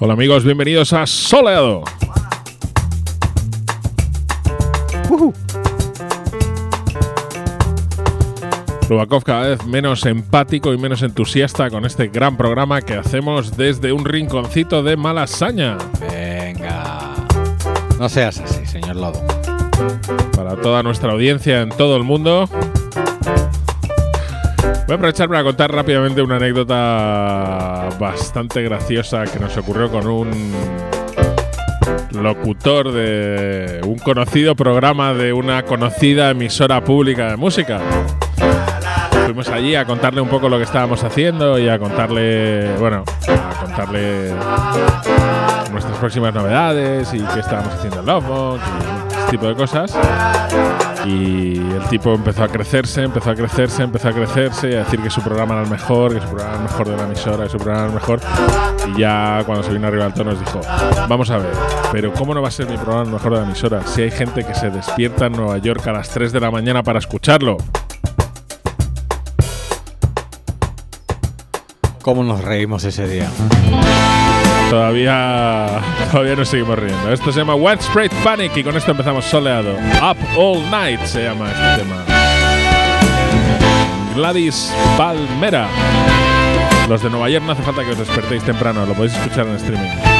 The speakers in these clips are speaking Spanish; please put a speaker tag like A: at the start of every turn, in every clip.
A: Hola amigos, bienvenidos a Soleado. Rubakov cada vez menos empático y menos entusiasta con este gran programa que hacemos desde un rinconcito de Malasaña.
B: Venga. No seas así, señor Lodo.
A: Para toda nuestra audiencia en todo el mundo. Voy a aprovechar para contar rápidamente una anécdota bastante graciosa que nos ocurrió con un locutor de un conocido programa de una conocida emisora pública de música. Fuimos allí a contarle un poco lo que estábamos haciendo y a contarle, bueno, a contarle nuestras próximas novedades y qué estábamos haciendo en Lovebox y este tipo de cosas. Y el tipo empezó a crecerse, empezó a crecerse, empezó a crecerse y a decir que su programa era el mejor, que su programa era el mejor de la emisora, que su programa era el mejor. Y ya cuando se vino arriba al tono nos dijo, vamos a ver, pero ¿cómo no va a ser mi programa el mejor de la emisora si hay gente que se despierta en Nueva York a las 3 de la mañana para escucharlo?
B: ¿Cómo nos reímos ese día?
A: Todavía, todavía nos seguimos riendo. Esto se llama Widespread Panic y con esto empezamos soleado. Up All Night se llama este tema. Gladys Palmera. Los de Nueva York no hace falta que os despertéis temprano, lo podéis escuchar en streaming.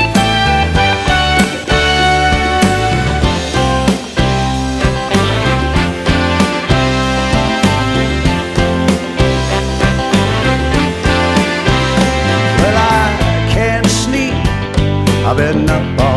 C: I've been up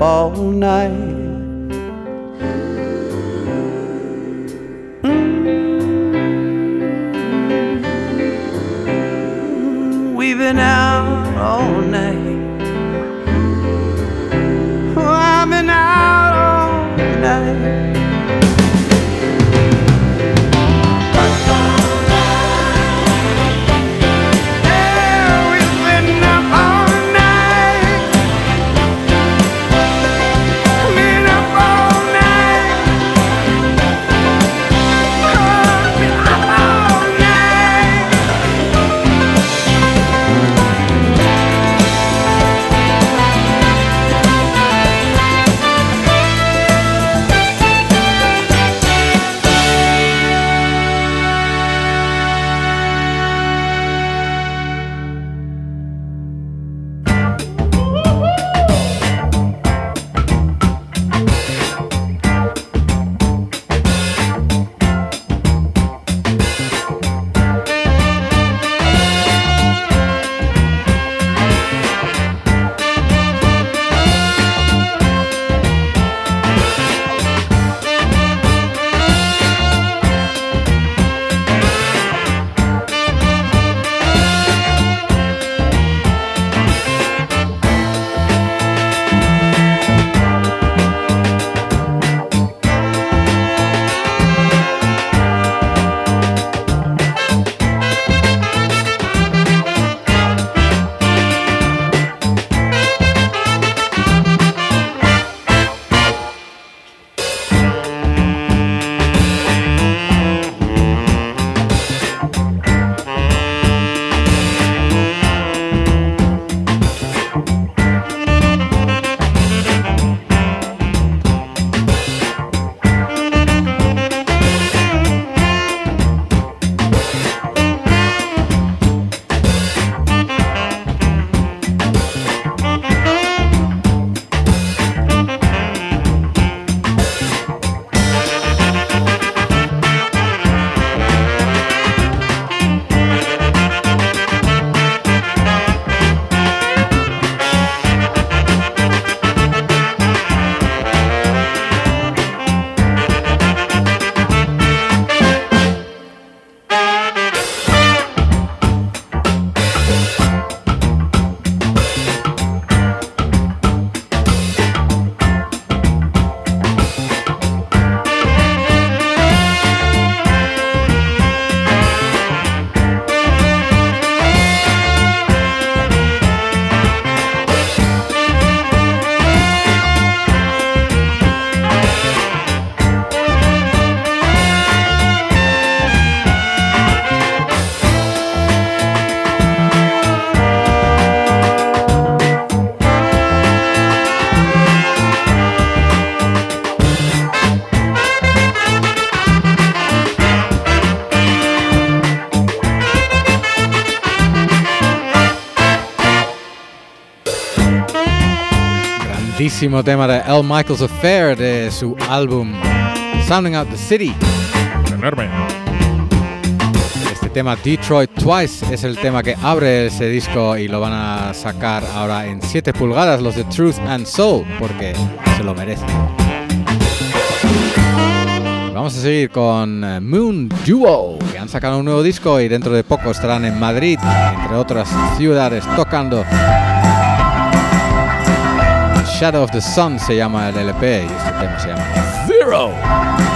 C: up all night.
D: Buenísimo tema de L. Michaels Affair de su álbum Sounding Out the City.
A: Enorme.
D: Este tema Detroit Twice es el tema que abre ese disco y lo van a sacar ahora en 7 pulgadas los de Truth and Soul porque se lo merecen. Vamos a seguir con eh, Moon Duo, que han sacado un nuevo disco y dentro de poco estarán en Madrid, entre otras ciudades, tocando. Shadow of the Sun se llama el LP y este tema se llama Zero.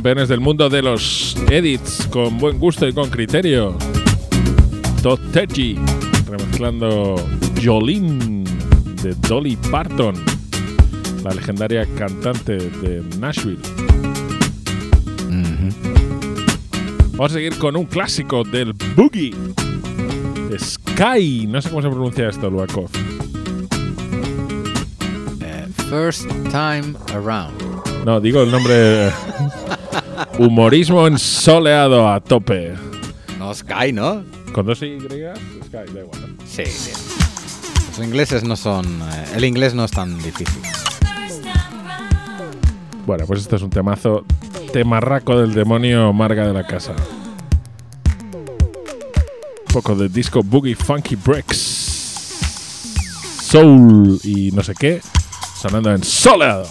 A: campeones del mundo de los edits con buen gusto y con criterio. Todd Terji remezclando Jolene de Dolly Parton, la legendaria cantante de Nashville. Vamos a seguir con un clásico del boogie. Sky, no sé cómo se pronuncia esto, Luakov.
D: Eh, first time around.
A: No, digo el nombre. Humorismo ensoleado a tope.
D: No, Sky, ¿no?
A: Con dos Y, Sky, da igual.
D: Sí, sí. Los ingleses no son. Eh, el inglés no es tan difícil.
A: Bueno, pues este es un temazo. Temarraco del demonio Marga de la Casa. Un poco de disco Boogie Funky Breaks. Soul y no sé qué. Sonando en soleado.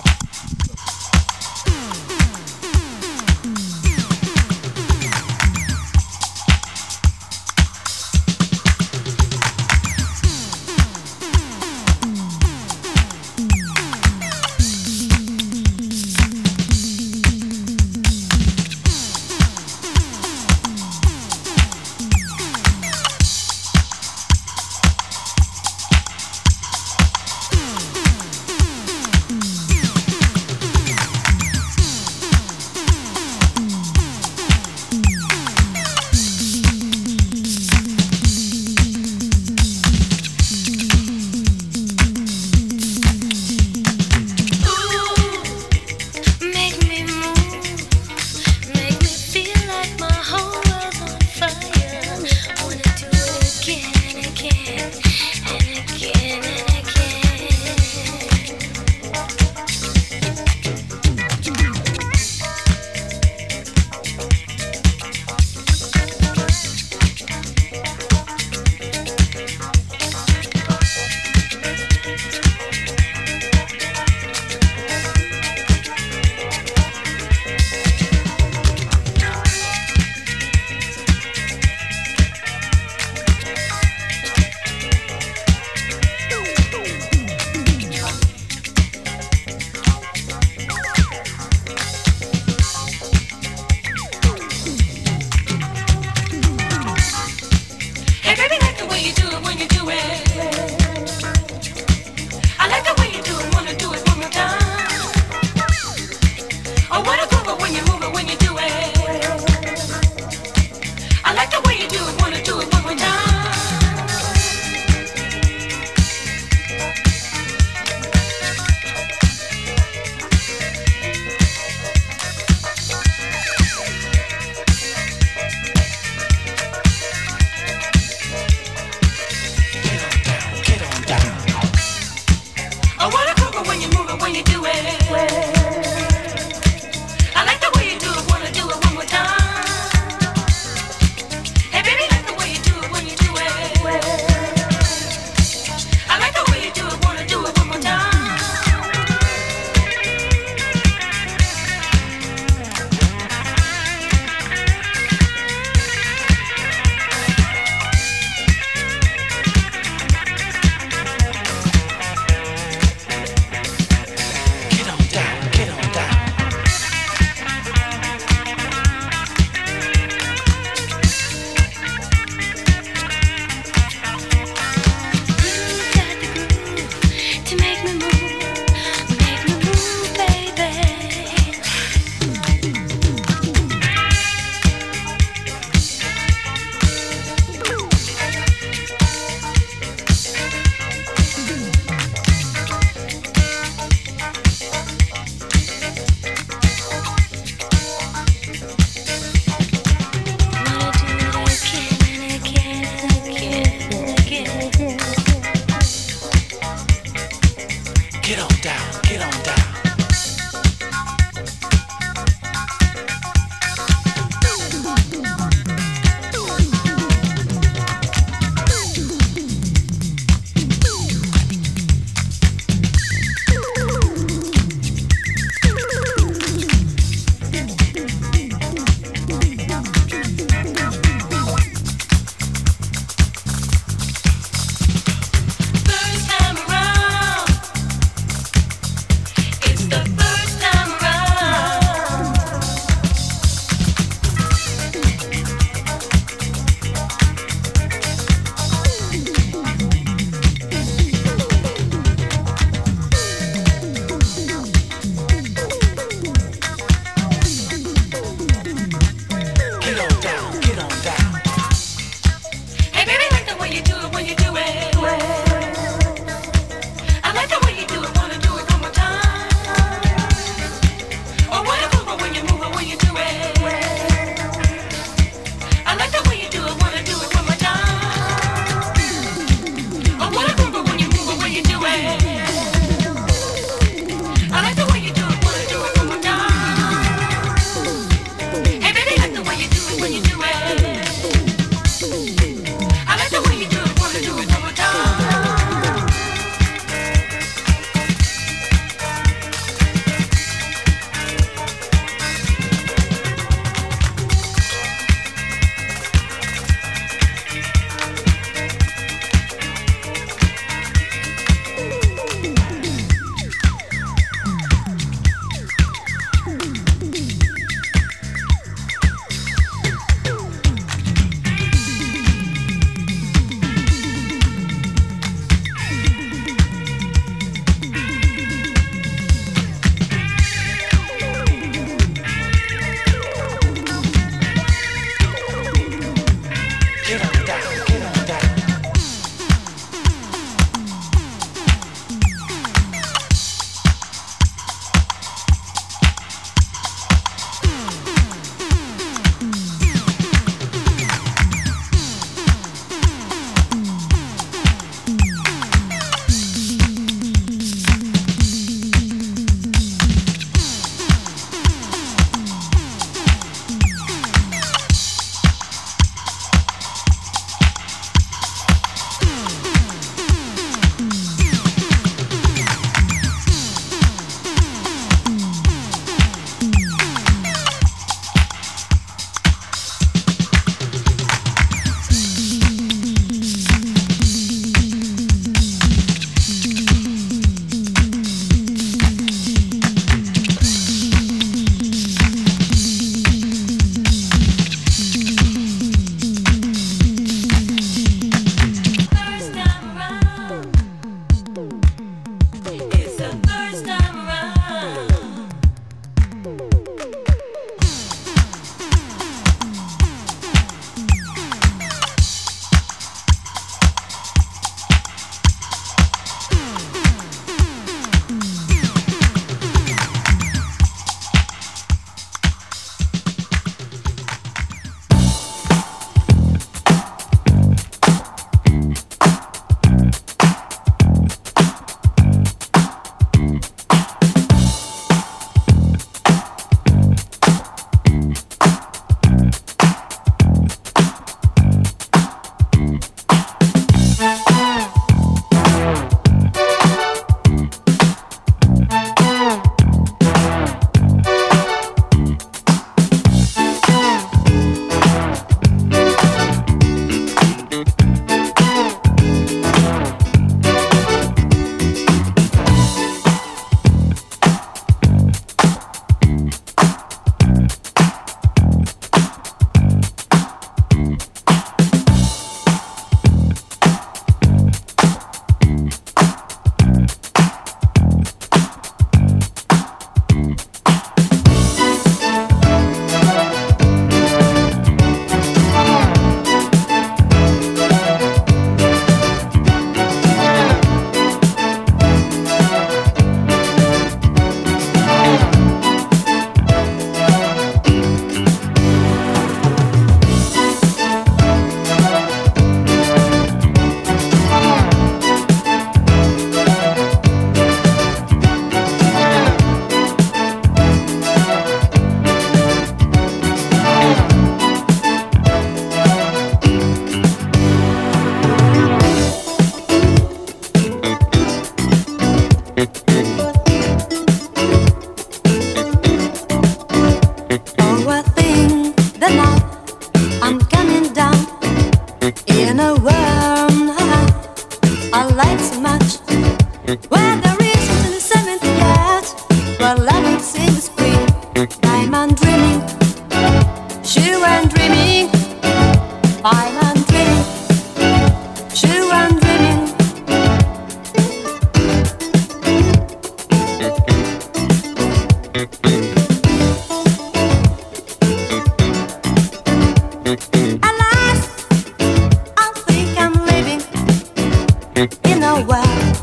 E: In a world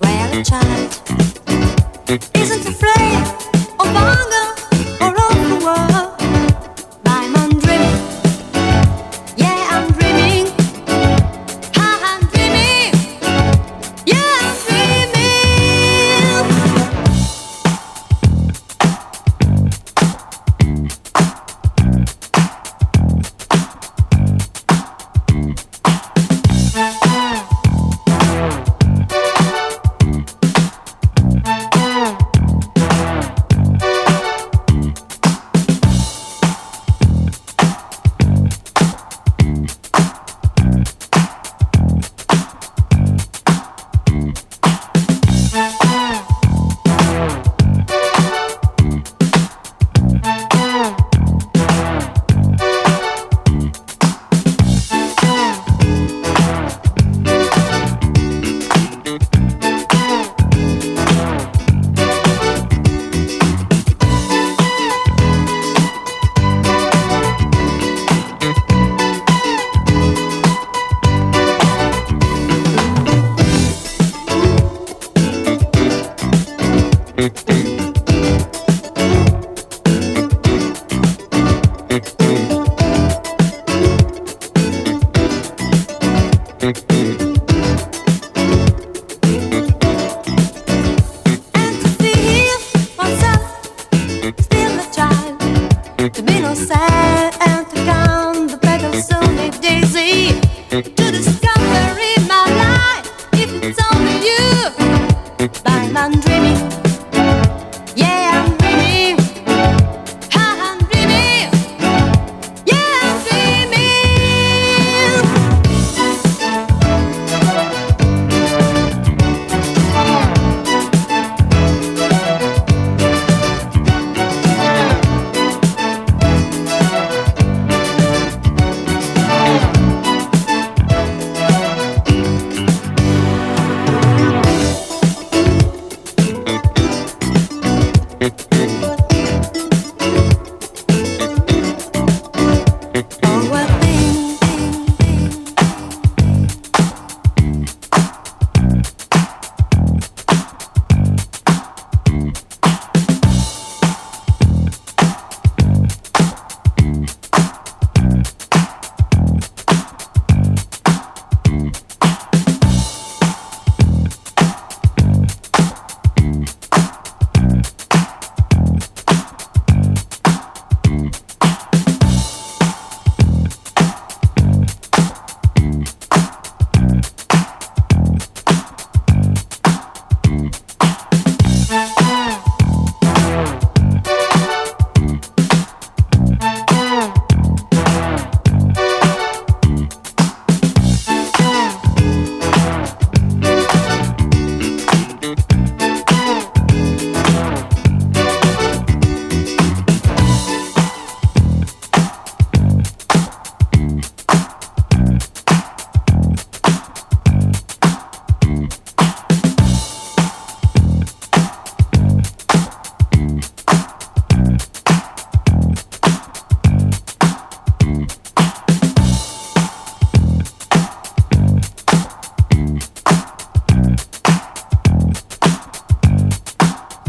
E: where a child isn't afraid of hunger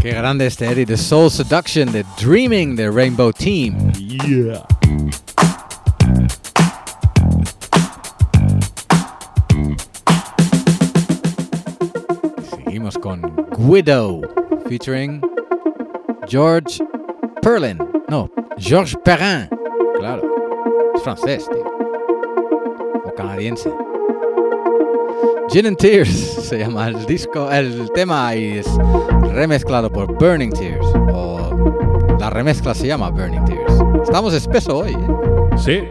D: Qué grande este Eddie, The Soul Seduction, The Dreaming, The Rainbow Team.
A: Yeah.
D: Seguimos con Guido, featuring George Perlin. No, Georges Perrin. Claro, es francés, tío. O canadiense. Gin and Tears se llama el disco, el tema y es remezclado por Burning Tears. O la remezcla se llama Burning Tears. Estamos espeso hoy, ¿eh?
A: Sí.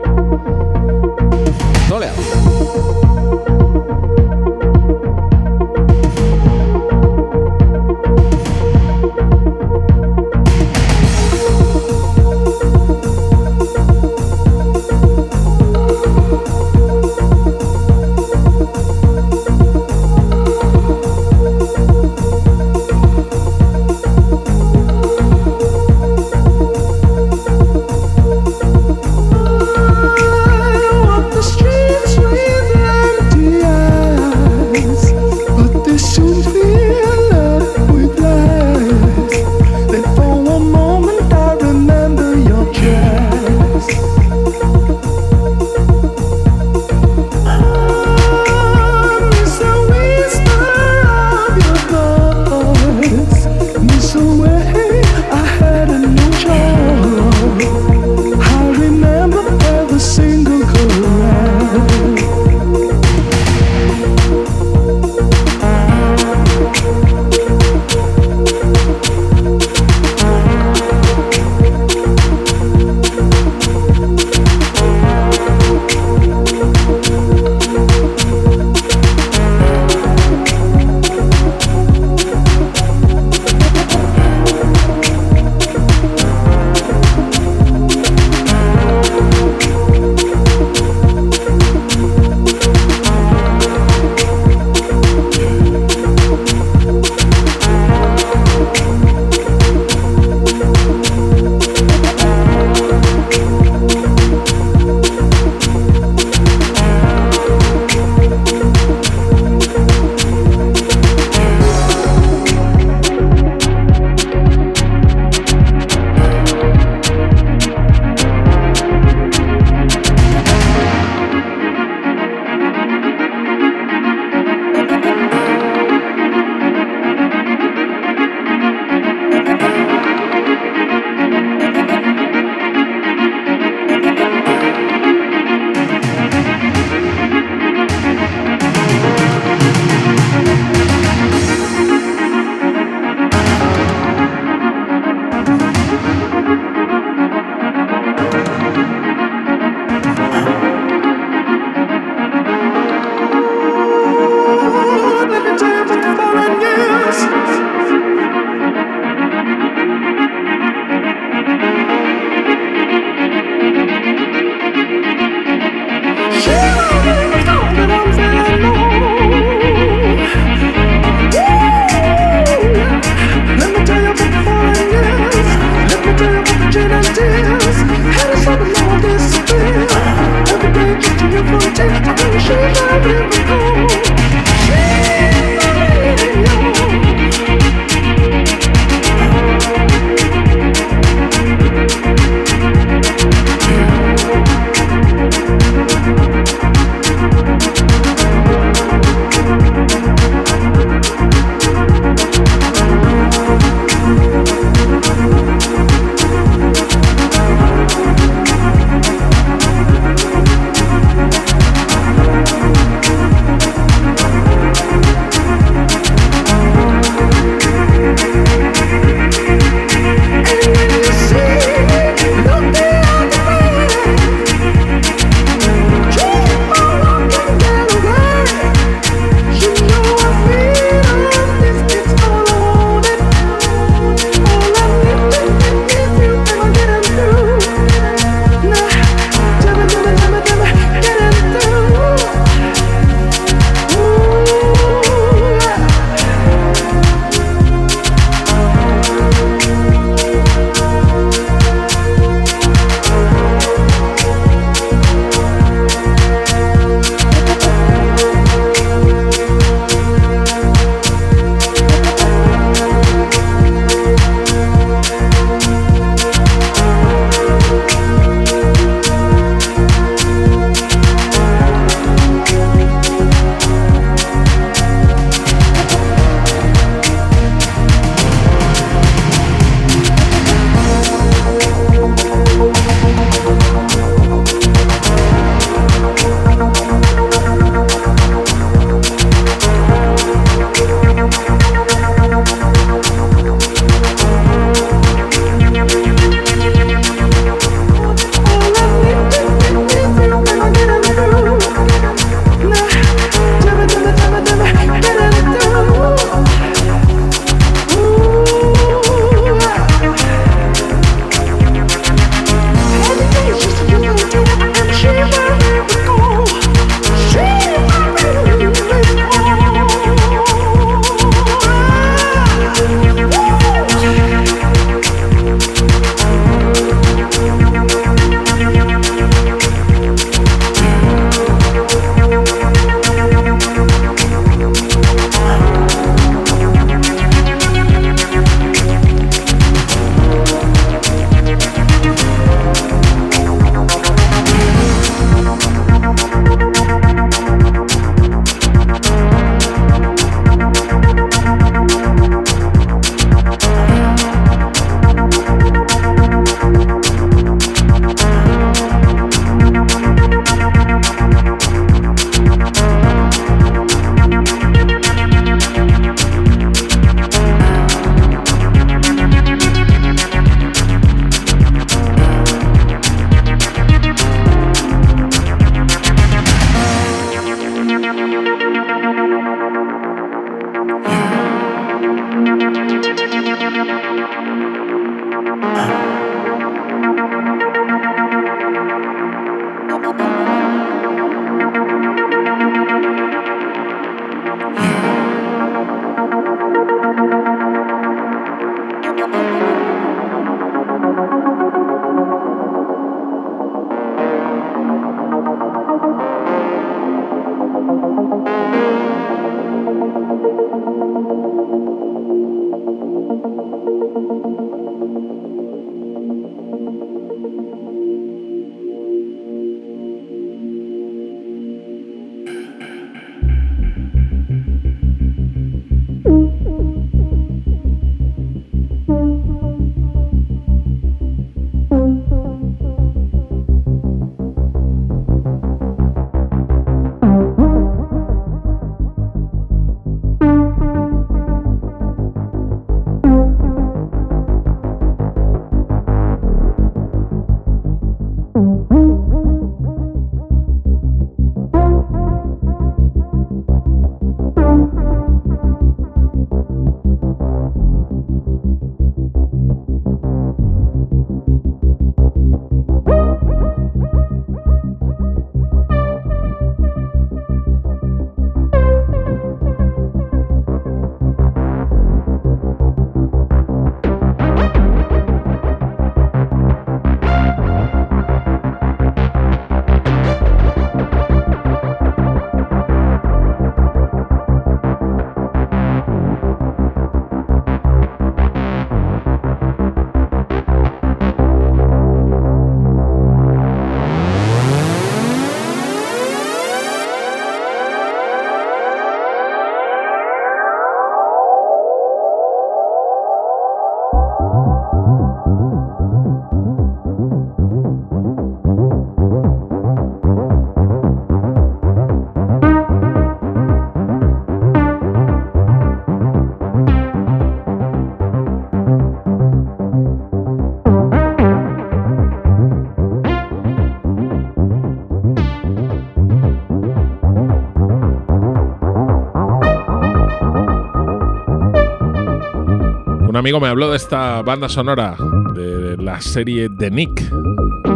F: Amigo me habló de esta banda sonora de la serie de Nick.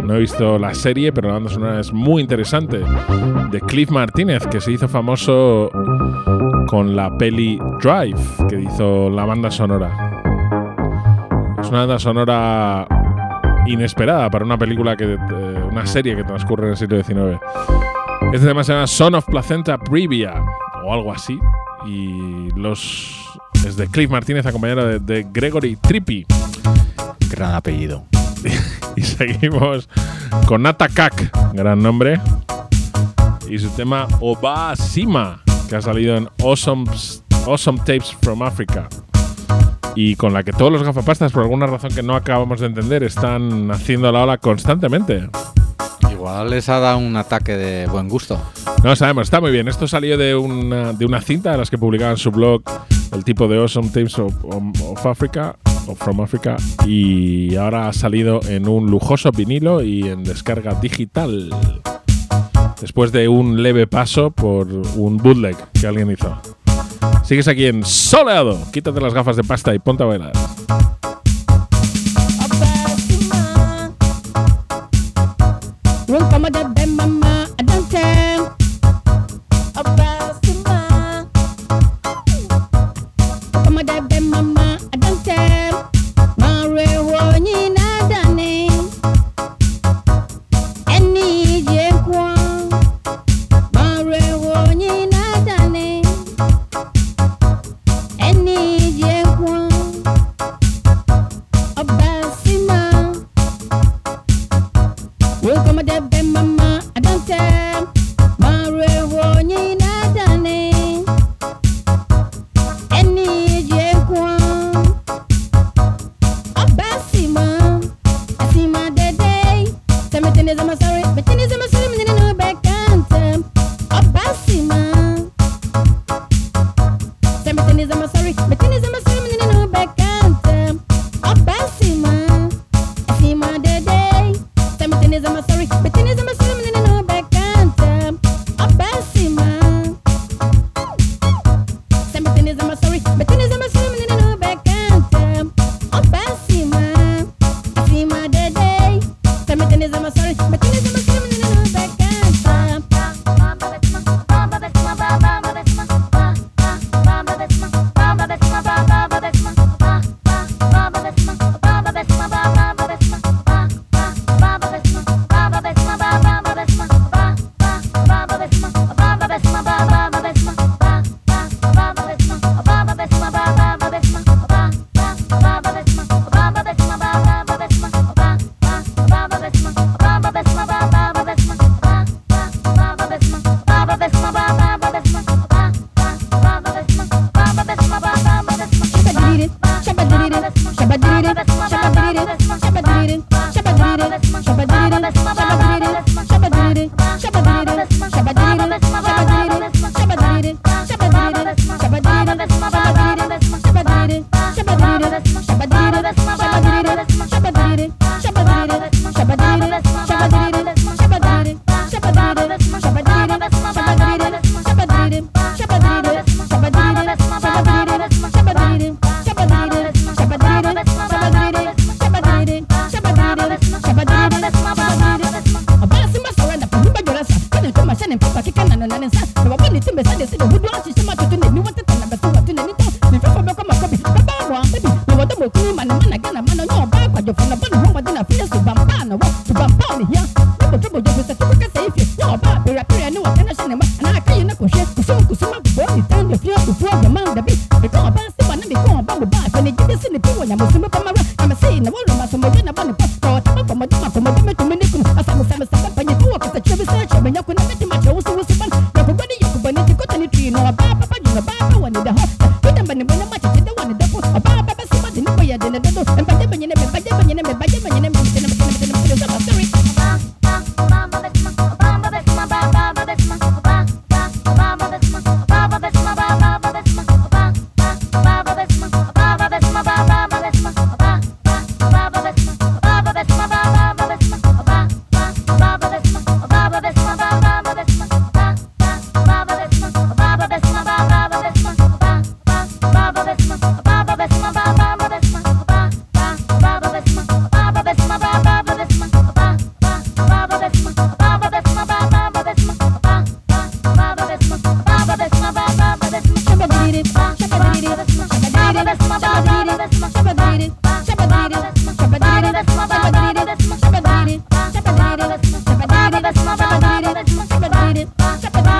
F: No he visto la serie, pero la banda sonora es muy interesante. De Cliff Martínez, que se hizo famoso con la peli Drive, que hizo la banda sonora. Es una banda sonora inesperada para una película que. eh, una serie que transcurre en el siglo XIX. Este tema se llama Son of Placenta Previa o algo así. Y los. Es de Cliff Martínez acompañado de, de Gregory Trippi.
D: Gran apellido.
F: Y seguimos con Nata Kak, gran nombre. Y su tema Oba Sima, que ha salido en awesome, awesome Tapes from Africa. Y con la que todos los gafapastas, por alguna razón que no acabamos de entender, están haciendo la ola constantemente.
D: Igual les ha dado un ataque de buen gusto.
F: No lo sabemos, está muy bien. Esto salió de una, de una cinta de las que publicaba en su blog el tipo de Awesome Tapes of, From Africa, y ahora ha salido en un lujoso vinilo y en descarga digital. Después de un leve paso por un bootleg que alguien hizo. Sigues aquí en Soleado. Quítate las gafas de pasta y ponte a bailar.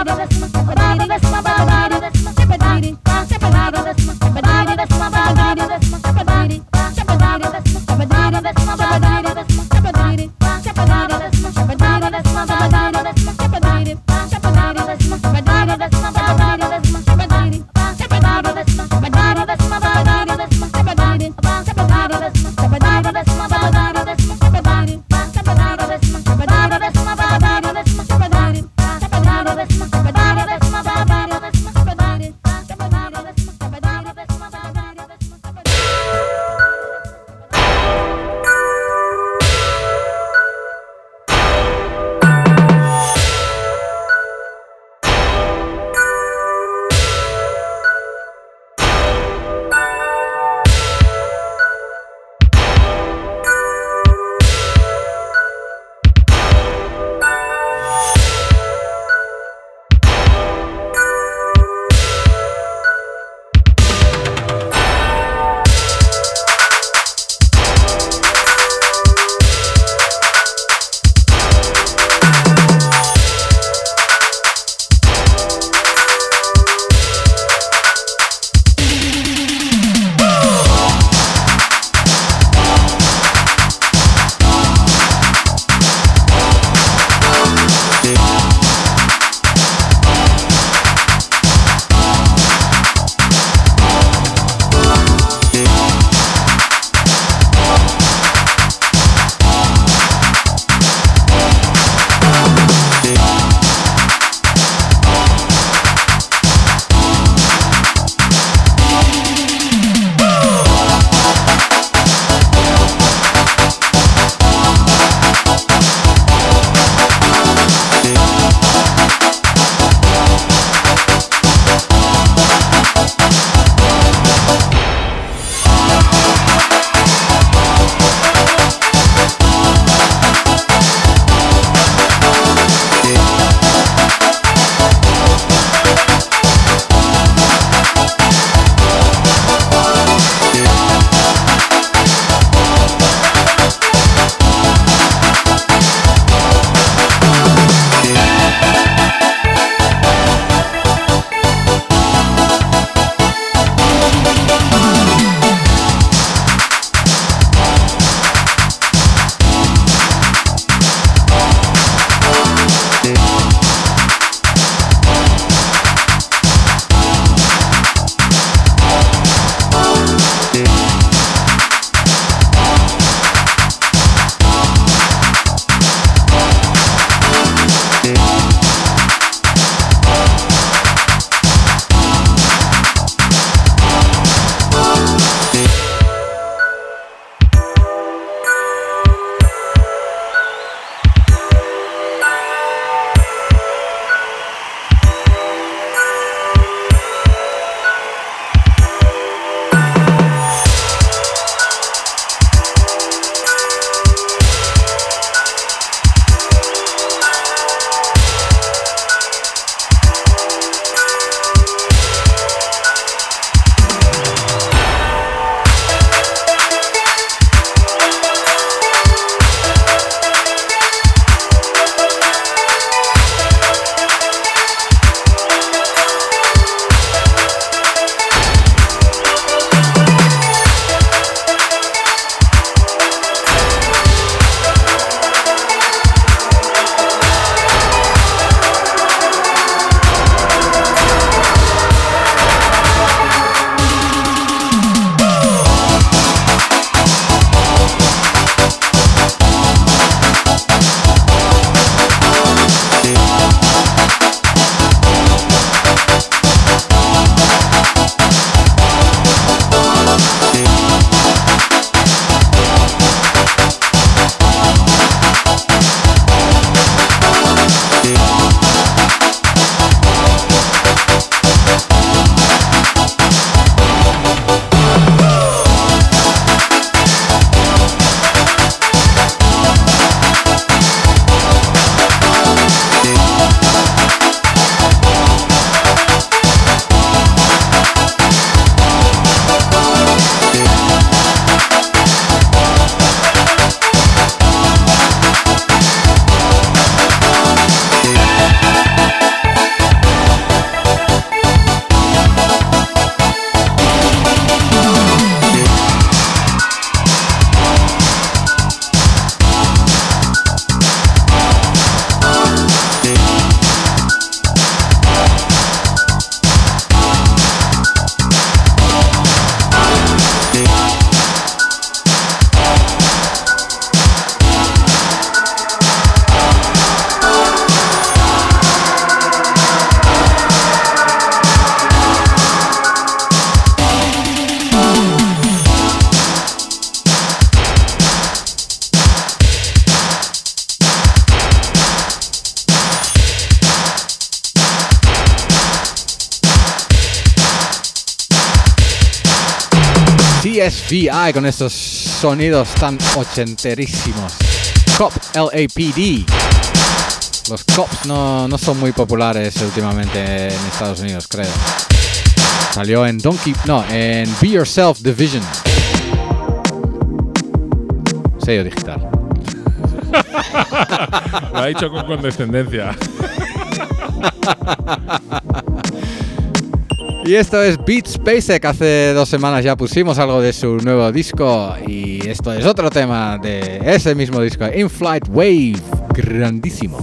G: babas,
B: babas. Con estos sonidos tan ochenterísimos. Cop LAPD. Los cops no, no son muy populares últimamente en Estados Unidos, creo. Salió en Donkey. No, en Be Yourself Division. Sello digital.
A: Lo ha dicho con condescendencia.
B: Y esto es Beat Spacek. Hace dos semanas ya pusimos algo de su nuevo disco. Y esto es otro tema de ese mismo disco, In Flight Wave. Grandísimo.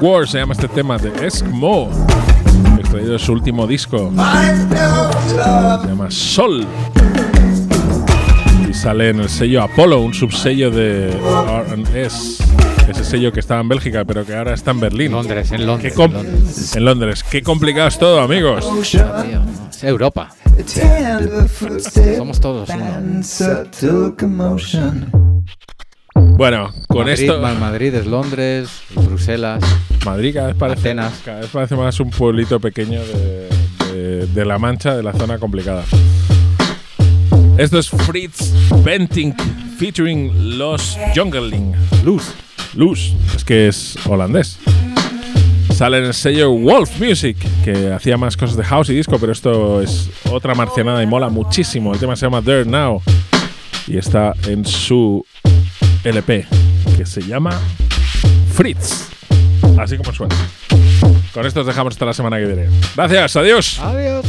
C: War.
A: Se llama este tema de Eskmo, extraído de su último disco, se llama Sol. Y sale en el sello Apollo, un subsello de R&S, ese sello que estaba en Bélgica, pero que ahora está en Berlín.
H: Londres, en Londres. En Londres.
A: en Londres. Qué complicado es todo, amigos.
H: Es Europa. Somos todos uno.
A: Bueno, con
H: Madrid,
A: esto.
H: Ma- Madrid es Londres, Bruselas.
A: Madrid cada vez parece,
H: Atenas.
A: cada vez parece más un pueblito pequeño de, de- de La Mancha, de la zona complicada. Esto es Fritz Benting featuring Los Jungling.
H: Luz.
A: Luz, es que es holandés. Sale en el sello Wolf Music, que hacía más cosas de house y disco, pero esto es otra marcianada y mola muchísimo. El tema se llama There Now y está en su LP, que se llama Fritz. Así como suena. Con esto os dejamos hasta la semana que viene. Gracias, adiós.
H: Adiós.